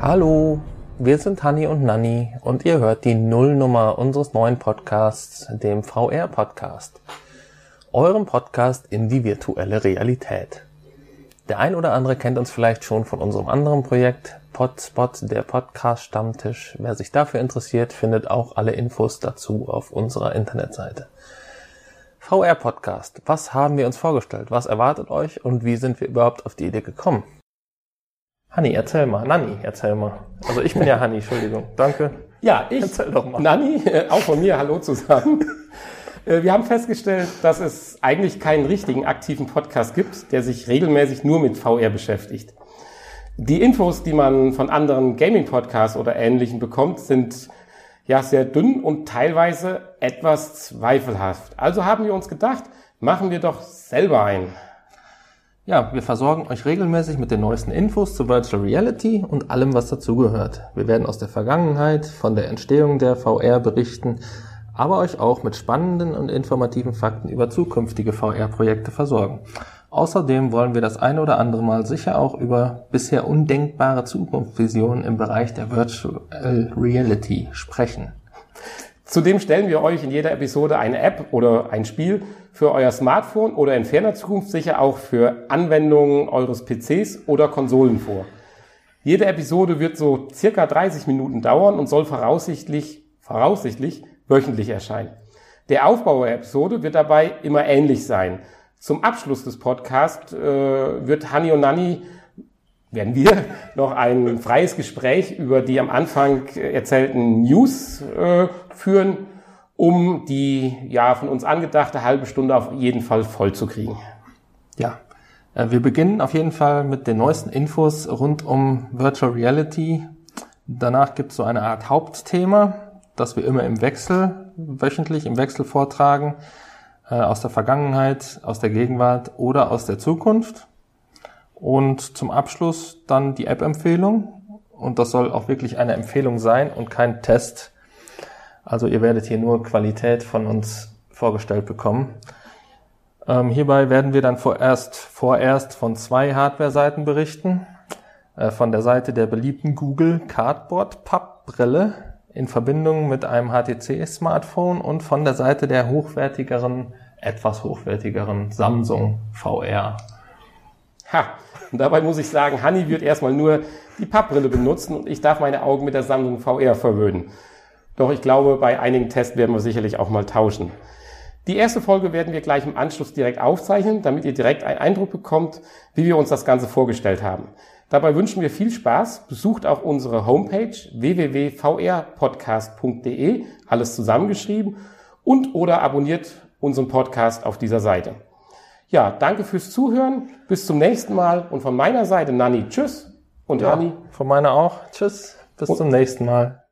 Hallo, wir sind Hanni und Nanni und ihr hört die Nullnummer unseres neuen Podcasts, dem VR-Podcast. Eurem Podcast in die virtuelle Realität. Der ein oder andere kennt uns vielleicht schon von unserem anderen Projekt Podspot, der Podcast Stammtisch. Wer sich dafür interessiert, findet auch alle Infos dazu auf unserer Internetseite. VR Podcast. Was haben wir uns vorgestellt? Was erwartet euch und wie sind wir überhaupt auf die Idee gekommen? Hanni, erzähl mal. Nanni, erzähl mal. Also ich bin ja Hanni, Entschuldigung. Danke. Ja, ich. Erzähl doch mal. Nanni, äh, auch von mir, hallo zusammen. Äh, wir haben festgestellt, dass es eigentlich keinen richtigen aktiven Podcast gibt, der sich regelmäßig nur mit VR beschäftigt. Die Infos, die man von anderen Gaming-Podcasts oder Ähnlichen bekommt, sind ja sehr dünn und teilweise etwas zweifelhaft. Also haben wir uns gedacht, machen wir doch selber einen. Ja, wir versorgen euch regelmäßig mit den neuesten Infos zu Virtual Reality und allem, was dazugehört. Wir werden aus der Vergangenheit, von der Entstehung der VR berichten, aber euch auch mit spannenden und informativen Fakten über zukünftige VR-Projekte versorgen. Außerdem wollen wir das eine oder andere Mal sicher auch über bisher undenkbare Zukunftsvisionen im Bereich der Virtual Reality sprechen. Zudem stellen wir euch in jeder Episode eine App oder ein Spiel für euer Smartphone oder in ferner Zukunft sicher auch für Anwendungen eures PCs oder Konsolen vor. Jede Episode wird so circa 30 Minuten dauern und soll voraussichtlich, voraussichtlich wöchentlich erscheinen. Der Aufbau der Episode wird dabei immer ähnlich sein. Zum Abschluss des Podcasts äh, wird Hani und Nani werden wir noch ein freies Gespräch über die am Anfang erzählten News äh, führen, um die ja von uns angedachte halbe Stunde auf jeden Fall voll zu kriegen. Ja, äh, wir beginnen auf jeden Fall mit den neuesten Infos rund um Virtual Reality. Danach gibt es so eine Art Hauptthema, das wir immer im Wechsel, wöchentlich im Wechsel vortragen, äh, aus der Vergangenheit, aus der Gegenwart oder aus der Zukunft. Und zum Abschluss dann die App-Empfehlung. Und das soll auch wirklich eine Empfehlung sein und kein Test. Also ihr werdet hier nur Qualität von uns vorgestellt bekommen. Ähm, hierbei werden wir dann vorerst, vorerst von zwei Hardware-Seiten berichten. Äh, von der Seite der beliebten Google Cardboard Pappbrille in Verbindung mit einem HTC-Smartphone und von der Seite der hochwertigeren, etwas hochwertigeren Samsung VR. Ha, und dabei muss ich sagen, Hanni wird erstmal nur die Pappbrille benutzen und ich darf meine Augen mit der Samsung VR verwöhnen. Doch ich glaube, bei einigen Tests werden wir sicherlich auch mal tauschen. Die erste Folge werden wir gleich im Anschluss direkt aufzeichnen, damit ihr direkt einen Eindruck bekommt, wie wir uns das Ganze vorgestellt haben. Dabei wünschen wir viel Spaß. Besucht auch unsere Homepage www.vrpodcast.de, alles zusammengeschrieben, und oder abonniert unseren Podcast auf dieser Seite. Ja, danke fürs Zuhören. Bis zum nächsten Mal. Und von meiner Seite, Nanni, tschüss. Und ja, Hanni. Von meiner auch. Tschüss. Bis zum nächsten Mal.